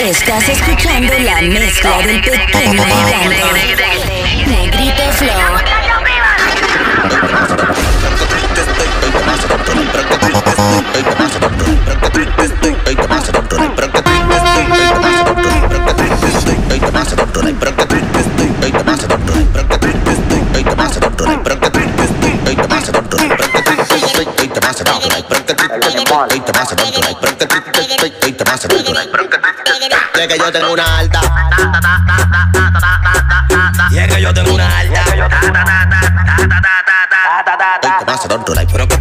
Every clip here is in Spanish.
Estás escuchando la mezcla del pequeño gigante. Negrito Flow. Y que yo tengo una alta. Y es que yo tengo una alta. Ey, te pasa, don't like, pero que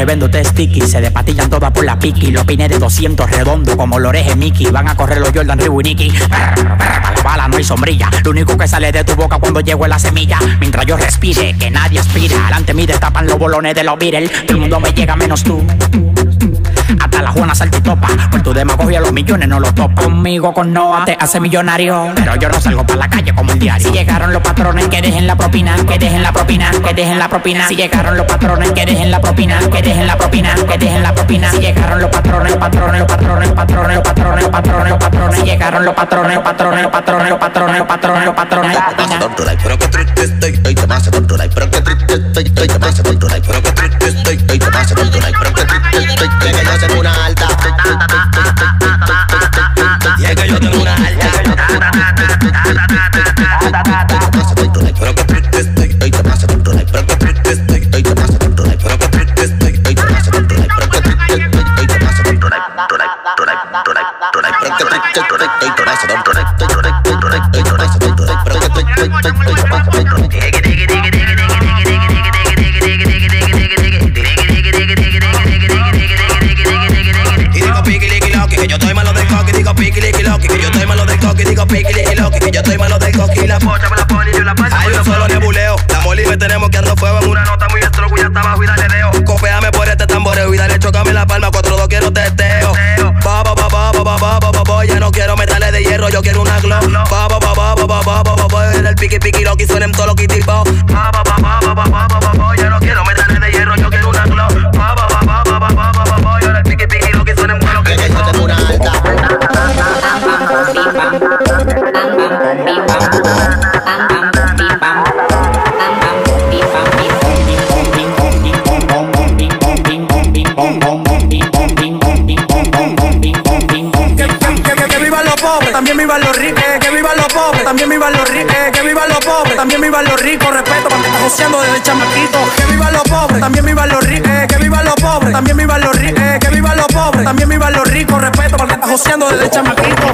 que vendo te sticky Se despatillan todas por la piqui. Los pines de 200 redondo como los orejes Mickey. Van a correr los Jordan Reebok y Nicky. Bala no hay sombrilla. Lo único que sale de tu boca cuando llego es la semilla. Mientras yo respire, que nadie aspira. Delante mí destapan los bolones de los Beatles. Todo el mundo me llega menos tú hasta la Juana saltitopa Por tu demagogia los millones no los topa Conmigo con Noah te hace millonario Pero yo no salgo para la calle como el diario Si llegaron los patrones que dejen la propina Que dejen la propina, que dejen la propina Si llegaron los patrones que dejen la propina Que dejen la propina, que dejen la propina Si llegaron los patrones, patrones, los patrones, patrones, los patrones, patrones, los patrones Si llegaron los patrones, patrones, los patrones, patrones, los patrones, los patrones, Joseando desde chamaquito. Que vivan los pobres, también vivan los ricos. Que, que vivan los pobres, también vivan los ricos. Que, que vivan los pobres, también vivan los ricos. Respeto para que está joseando desde chamaquito.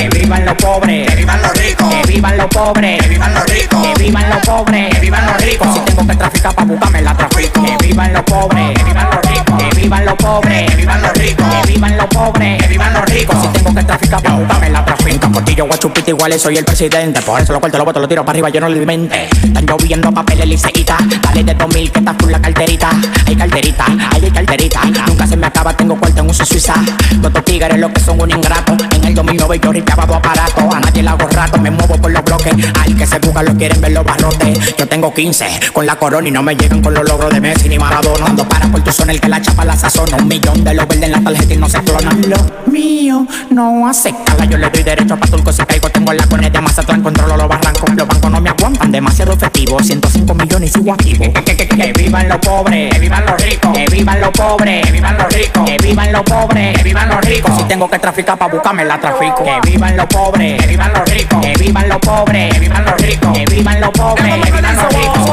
Que vivan los pobres, que vivan los ricos, que vivan los pobres, que vivan los ricos, que vivan los pobres, que vivan los Si tengo que traficar pa' buscarme la trafico. Que vivan los pobres, que vivan los ricos, que vivan los pobres, que vivan los ricos, que vivan los pobres, que vivan los ricos. Si tengo que traficar pa' buscarme la trafico. Portillo, guachupita, igual soy el presidente. Por eso lo corto, lo boto, lo tiro para arriba, yo no le mente. Están lloviendo papeles liceíta. Dale de 2000 que está full la carterita. Hay carterita, ay, hay carterita. Nunca se me acaba, tengo cuarto en uso suiza. Todos estos tigres lo que son un ingrato. En el 2009 yo ripiaba dos aparatos. A nadie le hago rato, me muevo por los bloques. Al que se busca lo quieren ver los barrotes. Yo tengo 15 con la corona y no me llegan con los logros de Messi ni Maradona. Ando para por tu zona el que la chapa la sazona. Un millón de los verdes en la tarjeta y no se clonan. Lo mío no hace. Yo le doy derecho a Patulco si caigo. Tengo la coneta de Mazatlán, controlo los barrancos. Los bancos no me aguantan, demasiado efectivo. 105 millones y sigo activo. Que, que, que, que vivan los pobres, que vivan los ricos. Que vivan los pobres, que vivan los ricos. Que vivan los pobres, que vivan los ricos. Si tengo que traficar para buscarme la trafico. Que vivan los pobres, que vivan los ricos. Que vivan los pobres, que vivan los ricos. Que vivan los pobres, que vivan los ricos.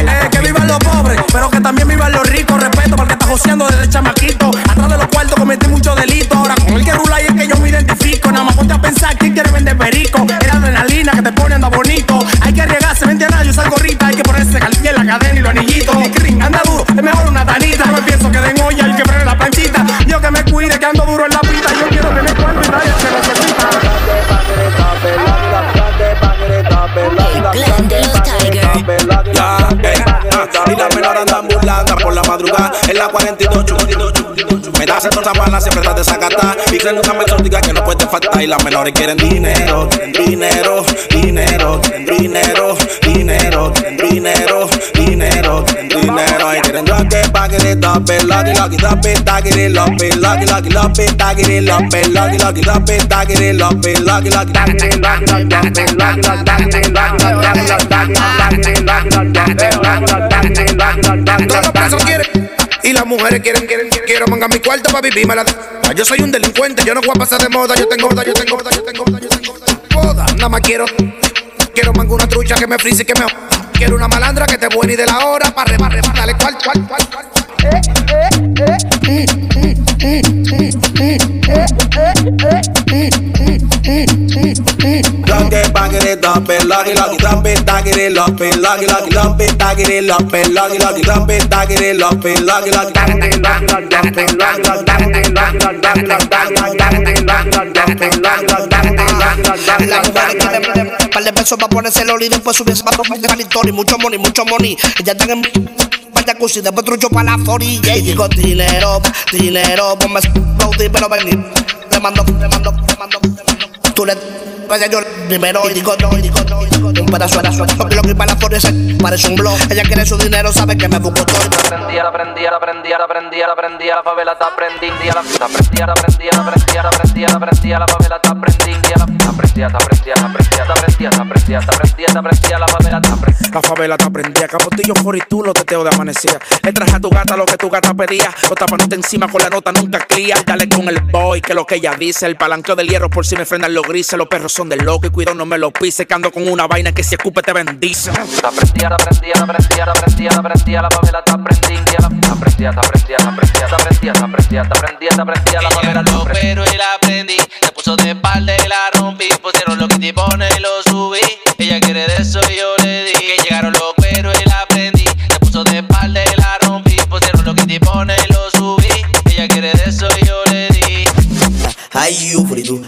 Eh, que vivan los pobres, pero que también vivan los ricos respeto porque está joseando desde chamaquito. Atrás de los cuartos cometí muchos delitos. Ahora con el que rula y es que yo me identifico. Nada más ponte a pensar quién quiere vender perico. Era adrenalina que te pone anda bonito. Hay que arriesgarse, vente a yo salgo rita. Hay que ponerse caliente la cadena y los anillitos. Crin, anda duro, es mejor una tanita. No me pienso que den olla el que prende la planchita. Yo que me cuide, que ando duro en la pita. Yo quiero tener cuerpo y nadie se necesita. Tiger. Yeah, en la 42. Me das entonces bala, siempre desacatada. Y creen una exótica que no puede faltar. Y las menores quieren dinero, dinero, dinero, dinero, dinero, dinero, dinero, dinero. Y quieren drop it, back it up, it, lock it, lock it up, it, tag it, up it, lock it, lock it up, it, tag it, up it, lock it, lock it up, it, tag it, up it, lock it, lock it, tag it, lock it, lock it, lock it, lock it, tag it, lock it, lock it, lock it, tag it, lock it, lock it, tag it, lock it, lock it, tag it, lock it, lock it, tag it, Todos los lock it, presos quieren. Y las mujeres quieren, quieren, quiero mangar mi cuarto para vivirme la. Yo soy un delincuente, yo no voy a pasar de moda. Yo tengo moda, yo tengo moda, yo tengo moda, yo tengo moda. Nada más quiero, quiero mangar una trucha que me frise y que me. Quiero una malandra que te buena y de la hora para remar, dale cual, cual, cual, cual. Lock it, back it up, it, lock it, lock it up, it, lock it, up, tag it, lock it, lock it up, it, lock it, lock it, tag it, lock it, lock it, up it, it, it, lock it, it, lock it, it, lock it, it, lock it, it, lock it, it, La vaya yo primero y digo no, y digo no, y digo no. Un pedazo de suerte, porque lo que para la flores parece un blog. Ella quiere su dinero, sabe que me busco todo. prendía, la prendía, la prendía, la favela está prendía, la prendía, la prendía, la prendía, la favela está prendía, la prendía, la prendía, la prendía, la prendía, la favela está prendía. La favela te aprendía, capotillo por y tú lo teteo de amanecía. Le traje a tu gata lo que tu gata pedía. Los tapanete encima con la nota nunca cría. Dale con el boy, que lo que ella dice. El palanqueo del hierro por si me frenan los grises. Los perros son del loco y cuidado no me lo pise. Que ando con una vaina que si escupe te bendice. La prendía, la prendía, la prendía, la prendía, la prendía, la prendía, la la prendía, la prendía, la prendía, la prendía, la prendía, la prendía, la prendía, pero y la prendí. Se puso de espalda y la rompí. Pusieron lo que te pone y lo subí. Ella quiere de eso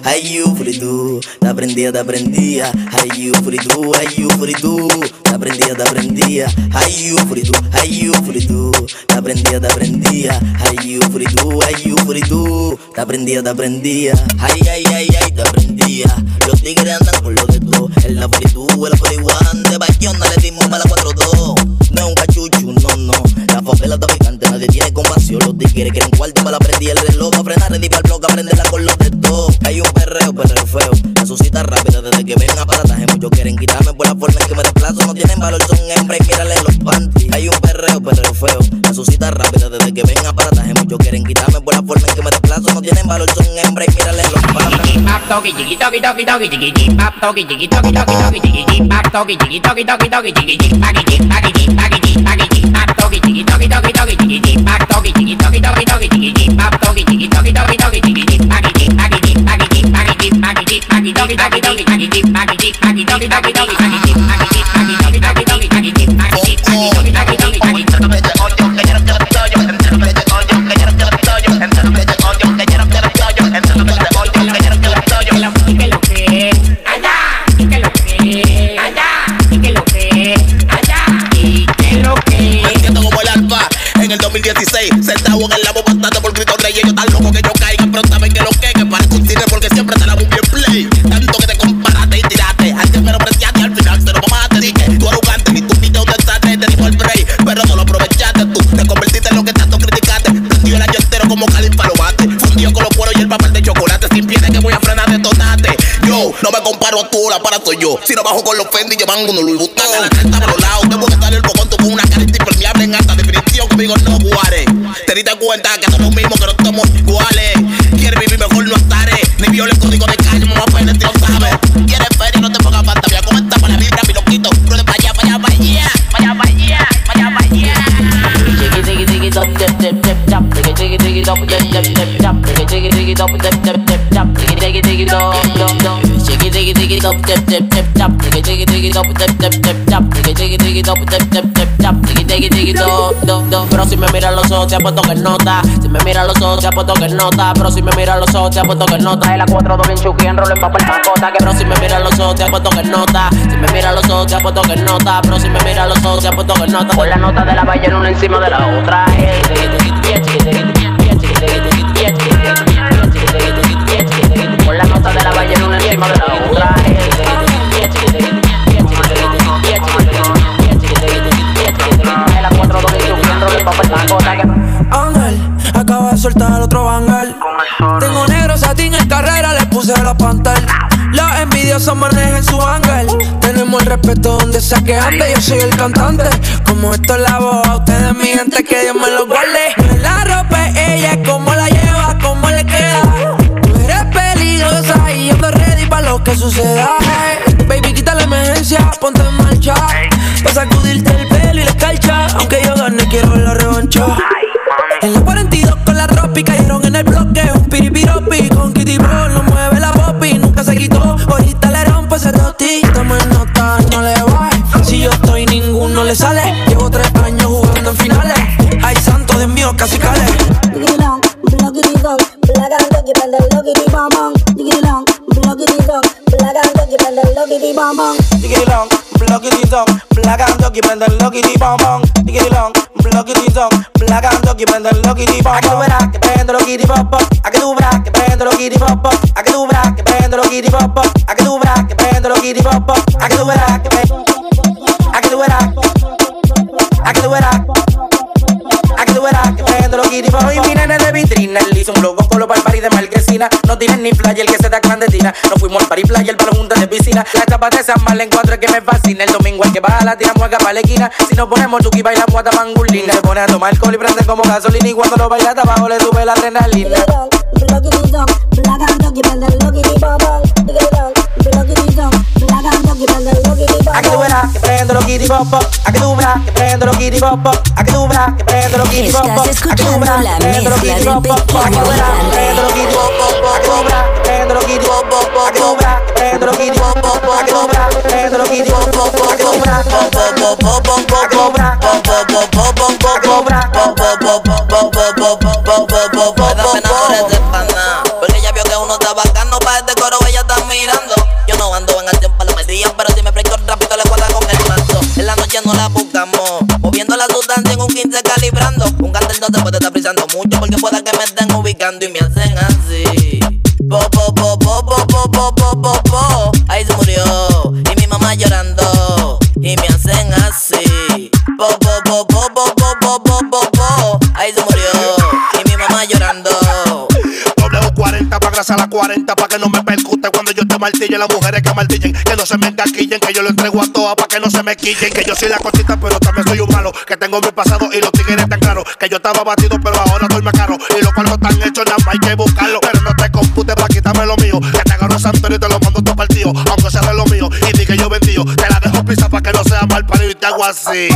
ay, you fritu. Te aprendía, te aprendía. Ay, you fritu, ay, you fritu. Te aprendía, te aprendía. Ay, you fritu, ay, you fritu. Te aprendía, te aprendía. Ay, you fritu, ay, you fritu. Te aprendía, te aprendía. Ay, ay, ay, ay, te aprendía. Los tigres andan con lo de todo. En la fritu, en la 41. De Bayona le dimos para la 4-2. No un cachuchu, no, no. Nadie tiene compasión. Los tigres quieren cuarto para prendí el reloj. Pa' frenar, ready para el bloque, aprenderla con los de todo. Hay un perreo, perreo feo. La suscita rápida desde que ven aparataje. Muchos quieren quitarme por la forma en que me desplazo. No tienen valor, son hembras y mírale los panties. Hay un perreo, perreo feo. La suscita rápida desde que ven aparataje. Muchos quieren quitarme por la forma en que me desplazo. No tienen valor, son hembras y los panties. Que lo que y que lo que y que lo que 2016. Sentado en el labo bastante por gritos rey. Ellos tan locos que yo caiga. Pero saben que lo que que parezco un cine porque siempre te la un bien play. Tanto que te comparaste y tiraste. Antes me lo apreciaste al final se lo mamaste. Dije, tú arrogante, ni tu video te sale, te dimos el break. Pero no lo aprovechaste tú. Te convertiste en lo que tanto criticaste. Prendió el año entero como califa lo mate. Fundió con los cueros y el papel de chocolate. Sin piedad que voy a frenar detonate. Yo no me comparo a tú, la para soy yo. Si no bajo con los Fendi, llevan uno Louis ojos, te apuesto que nota. Si me mira los ojos, te apuesto que nota. Pero si me mira los ojos, te apuesto que nota. El a 4 doble en chuki, en en papel macota. Que pero si me mira los ojos, te apuesto que nota. Si me mira los ojos, te apuesto que nota. Pero si me mira los ojos, te apuesto que nota. Con la nota de la ballena una encima de la otra. Con la nota de la ballena una encima de la otra. Respeto donde sea que ande. Yo soy el cantante. Como esto es la voz, a ustedes, mi gente, que Dios me lo guarde. La ropa, ella, cómo la lleva, cómo le queda. Tú eres peligrosa y yo estoy ready para lo que suceda. Baby, quita la emergencia, ponte en marcha. Pa' sacudirte el pelo y la escarcha. Aunque yo gane, quiero la revancha. En la 42 con la tropi cayeron en el bloque. Un piripiropi con Kitty Ball, no mueve la popi, nunca se quitó. Ahorita le rompe ese. Estamos en nota, no le doggy, prende bom bom. A que tú verás que prende lockity pop pop. A que tú verás que prende lockity pop pop. A que tú verás que prende lockity pop pop. A que tú verás que prende lockity pop pop. A que tú verás que prende. A que tú verás. A que tú verás. A que tú verás que prendo los guiri Hoy mi de vitrina Él hizo un logo colo para el No tienen ni flyer que se da clandestina. Nos fuimos al party playa, para junta de piscina. La chapa de San Mal encuentro que me fascina. El domingo el que la tira mueca para la esquina. Si nos ponemos chuki baila muata mangulina Se pone a tomar alcohol y prende como gasolina. Y cuando lo baila abajo le sube la adrenalina. A a que tú verás que prendo los kiribopos. A que tú verás que prendo los kiribopos. A que tú verás que prendo los kiribopos. A que tú verás que prendo los kiribopos. A que tú verás que prendo los kiribopos. A que tú verás que prendo los kiribopos. A que tú verás que prendo los kiribopos. A que tú verás que prendo los. A que que prendo los. A que que prendo los. A que que prendo los. La buscamos. Moviendo la sustancia en un 15 calibrando. Un cartel no te puede estar frisando mucho Porque pueda que me estén ubicando Y me casa a las 40 para que no me percute cuando yo te martille. Las mujeres que martillen, que no se me encaquillen, que yo lo entrego a todas para que no se me quillen. Que yo soy la cosita, pero también soy un malo. Que tengo mi pasado y los tigres tan claros Que yo estaba batido, pero ahora estoy más caro. Y los cuartos están hechos, nada más hay que buscarlo. Pero no te computes para quitarme lo mío. Que te agarro Santo y te lo mando todo partido. Aunque sea de lo mío y di que yo vendío. Te la dejo pisa para que no sea mal parido y te hago así.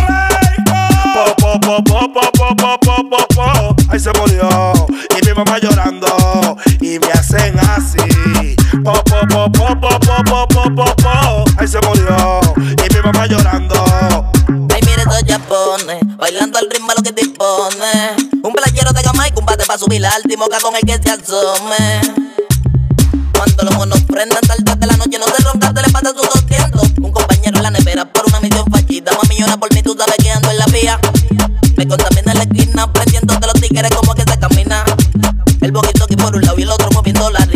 Ahí se murió y mi mamá llorando y me hacen así. Po, po, po, po, po, po, po, po, po. Ahí se murió y mi mamá llorando. Ay, mire esos japones, bailando al ritmo lo que dispone. Un playero de gama y combate pa' subir al timoca con el que se asome. Cuando los monos prendan tarde de la noche, no se ronca, le pasa sus 200. Un compañero en la nevera por una misión fallida. Mami, llora por mí, tú sabes que ando en la vía. Me contamina en la esquina, prendiendo de los tigres como que se camina. El boquito aquí por un lado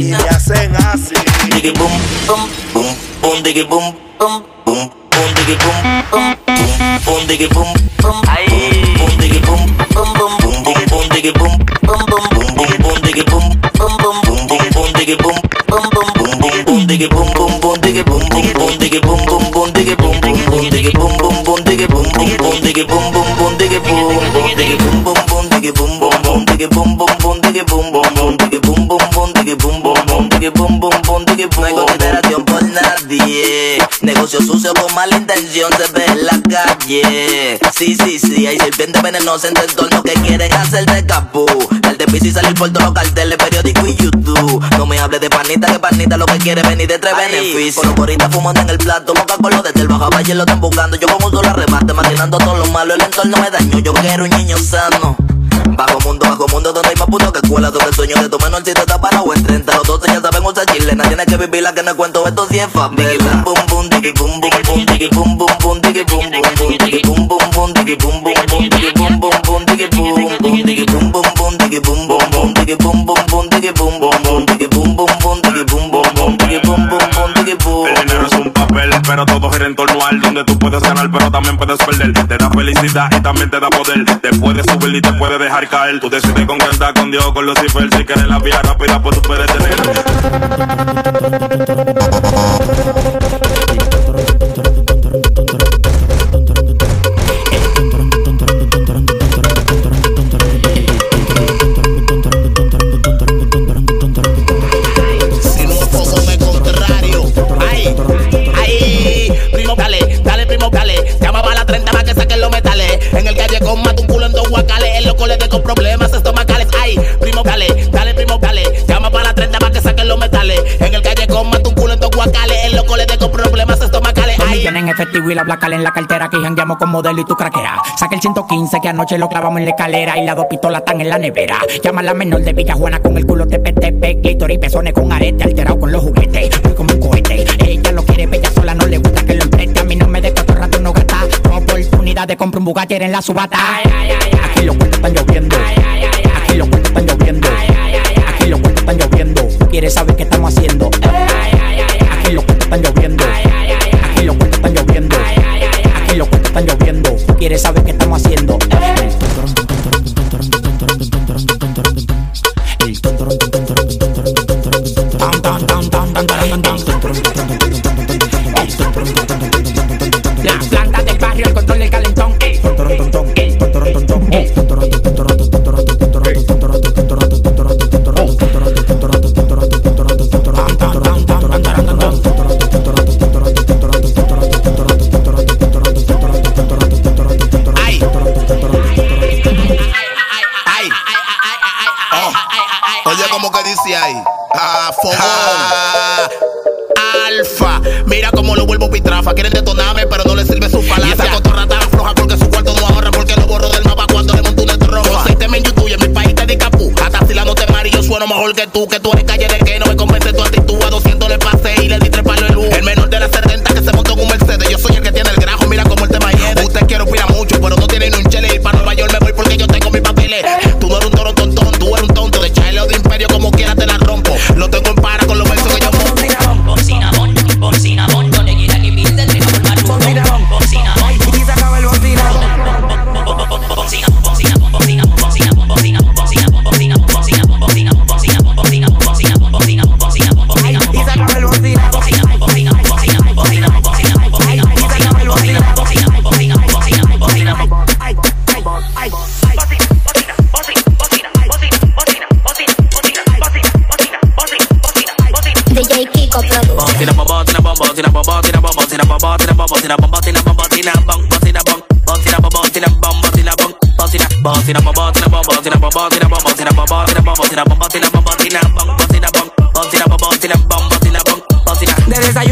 y el otro moviendo la Y rina. me hacen así. Diggy boom, boom, boom, boom, diggy boom, boom, boom, boom, diggy boom, boom, boom, boom, diggy boom, boom, boom, boom, diggy boom, boom, boom, boom, boom, boom, diggy boom, boom, boom, boom, boom, boom, diggy boom, boom, boom, boom, boom, boom, diggy boom, boom, boom, boom, boom, boom, diggy boom, boom, boom, diggy boom, boom, boom, diggy boom, boom, boom, diggy boom, boom, boom, diggy boom, boom, boom, diggy boom, boom, boom, diggy boom, boom, boom, diggy boom, boom, diggy boom, boom, boom, diggy boom, boom, boom, diggy boom, boom, boom, diggy boom, diggy boom, boom, boom, diggy boom. No hay consideración por nadie. Negocio sucio con mala intención se ve en la calle. Sí, sí, sí, hay serpientes venenosas en tu entorno que quieren hacerte capú. Darte piso y salir por todos los carteles, periódico y YouTube. No me hables de panita, que panita lo que quiere venir de tres beneficios. Con los coritas fumando en el plato, boca con los desde el bajo valle lo están buscando. Yo con un solo arrebate, maquinando todo lo malo, el entorno me daño. Yo quiero un niño sano. Bajo mundo, bajo mundo, donde hay más puto que escuela Donde el sueño de tu menorcito está parado en 30 Los 12 ya saben usar chilena Tienes que vivirla que no cuento esto si es favela Bum bum digi bum bum bum digi bum bum bum digi bum bum bum digi bum bum bum digi bum bum bum digi bum bum bum digi bum bum digi bum bum bum digi bum bum bum digi bum bum bum digi bum bum bum digi bum bum bum digi bum bum bum digi bum bum bum digi pero todo gira en torno al donde tú puedes ganar, pero también puedes perder. Te da felicidad y también te da poder. Te puede subir y te puede dejar caer. Tú decides con cuenta con Dios, con Lucifer. Si quieres la vía rápida, pues tú puedes tener. Y la placa en la cartera que jangueamos con modelo y tú craqueas. Saca el 115 que anoche lo clavamos en la escalera y las dos pistolas están en la nevera. Llama a la menor de Villa Juana con el culo tepe, clítoris y pezones con arete alterado con los juguetes. Voy como un cohete. Ella lo quiere, bella sola, no le gusta que lo empreste. A mí no me de cuatro rato no. Tengo oportunidad de comprar un Bugatti en la subata. Aquí los cuentos están lloviendo. Aquí los cuentos están lloviendo. Aquí los cuentos están lloviendo. ¿Quieres saber qué estamos haciendo? Aquí los cuentos están lloviendo. Están lloviendo. ¿Quieres saber qué estamos haciendo?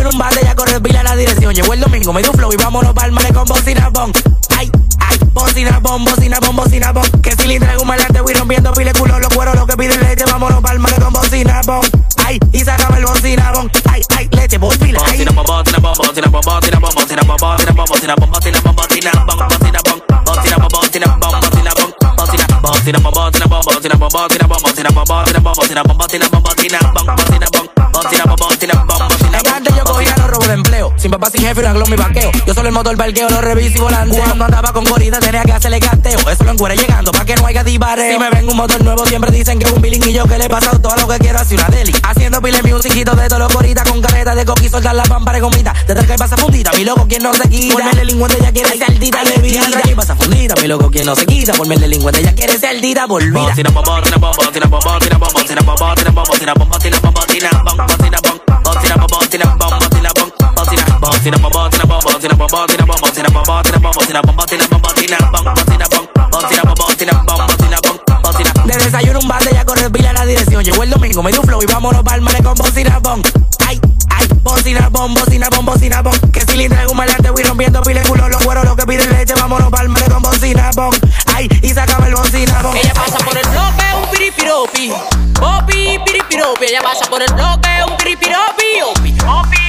Un bate ya corre pila la dirección. Llegó el domingo, me dio un flow y vámonos pa'l con bocina bon. Ay, ay, bocina bon, bocina bon, bocina bon. Que le traigo un malante voy rompiendo pile culo, los cueros, lo que pide leche, vámonos pa'l con bocina bon. Ay, y se acaba el bocina bon. Ay, ay, leche, por pila. Bocina bom, bocina bom, bocina bom, bocina bom, bocina bom, bocina bom, bocina bom, bocina bom, bocina bom, bocina bom, bocina bom, bocina bom, bocina bom, bocina, bocina bocina bocina bocina bocina bocina bocina bocina bocina bom, bocina bom, bocina Sin papá, sin jefe, un mi vaqueo. Yo solo el motor parqueo, lo reviso y volanteo. Cuando andaba con corrida tenía que hacerle gasteo. Eso lo encuere llegando pa' que no haya divareo. Si me ven un motor nuevo, siempre dicen que es un billing y yo que le he pasado todo lo que quiero hacer una deli. Haciendo pile musiquito de todos los con careta de coqui, soltar la pampa de gomita. Detrás que pasa fundita, mi loco quien no se quita. Por el delincuente ya quiere ser dita, le vida. que pasa fundita, mi loco quien no se quita. Por el delincuente ya quiere ser dita, por vida. Bocina bom, bocina bom, bocina bom, bocina bom, bocina bom, bocina bom, bocina bom, bocina bom, bocina bom, bocina bom, bocina bom, bocina bom, bocina bom, bocina De desayuno un bate ya corre pila la dirección Llegó el domingo, me dio un flow y vámonos pa'l mare con bocina bom Ay, ay, bocina bom, bocina bom, bocina bom Que si le traigo un malante voy rompiendo pile culo Los cueros, lo que piden leche, vámonos pa'l mare con bocina bom Ay, y sacame el bocina bom Ella pasa por el bloque, un piripiropi. Opi, piripiropi. Ella pasa por el bloque, un piripiropi. Opi, opi,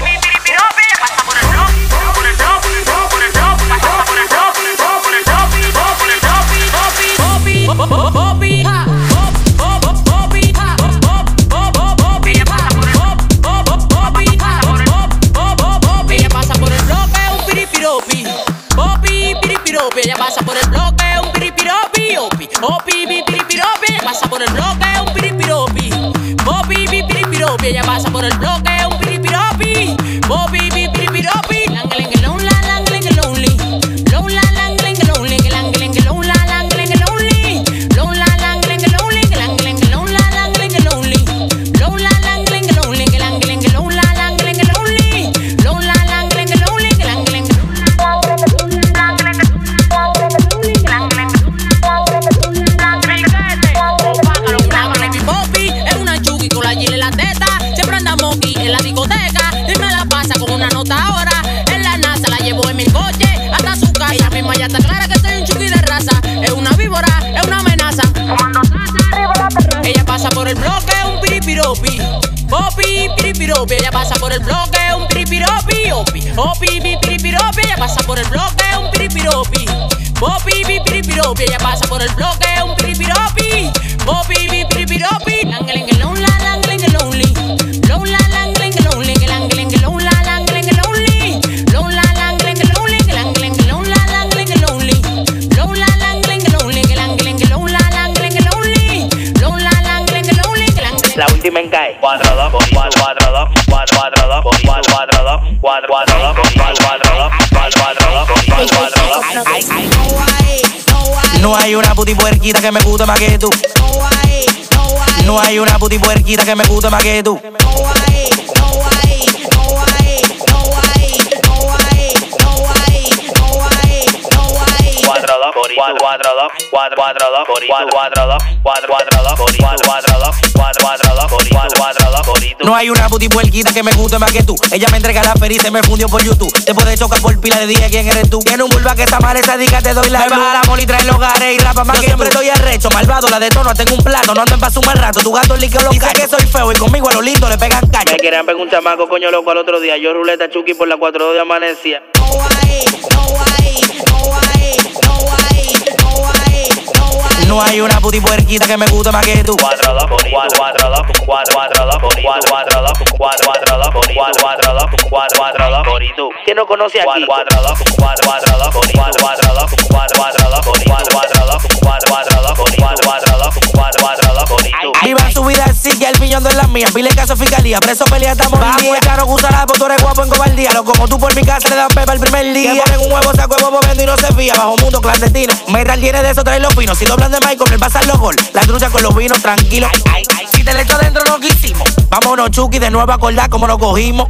No hay una puti puerquita que me guste más que tú. No hay una puti puerquita que me guste más que tú. No hay una puti puerquita que me guste más que tú. Ella me entrega la feria y se me fundió por YouTube. Te puede chocar por pila de día quién eres tú. Tiene un vulva que está mal, esa diga te doy la. Me baja la moli, trae los gares y rapa más Yo que siempre estoy arrecho, malvado, la de tono, tengo un plato. No ando en paso un mal rato, tu gato líquido lo Dice que soy feo y conmigo a lo lindo le pegan caña. Me querían pegar un chamaco, coño loco, al otro día. Yo ruleta chuki por la 4 de amanecía. No hay una puti puerquita que me guste más que tú. Cuatro, dos, cuatro, cuatro, dos, cuatro, cuatro, dos, cuatro, cuatro, dos, cuatro, cuatro, dos, cuatro, cuatro, dos, cuatro, cuatro, dos, por y tú. ¿Quién no conoce aquí? Cuatro, dos, cuatro, cuatro, dos, cuatro, cuatro, dos, cuatro, cuatro, dos, cuatro, cuatro, dos, cuatro, cuatro, dos, cuatro, cuatro, dos, cuatro, cuatro, dos, por y tú. Viva su vida así que el millón de las mías. Pile caso fiscalía, preso pelea estamos en día. No la tú eres guapo en cobardía. Lo como tú por mi casa le dan pepa el primer día. Que ponen un huevo, saco de bobo, vendo y no se fía. Bajo mundo clandestino. Me tiene de eso, trae los pinos. Si doblan de Michael, el pasar los gol. La trucha con los vinos, tranquilo. Si te le echo adentro, lo que hicimos. Vámonos, Chucky, de nuevo a acordar cómo nos cogimos.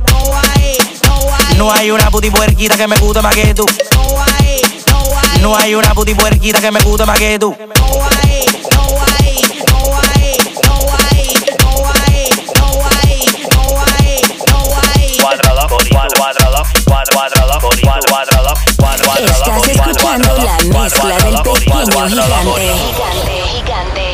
No hay una puti puerquita que me guste más que tú. No hay una puti puerquita que me guste más que tú. Cuatro, dos, cuatro, cuatro, dos, cuatro, cuatro, dos, Estás escuchando la mezcla del pequeño gigante. Gigante, gigante.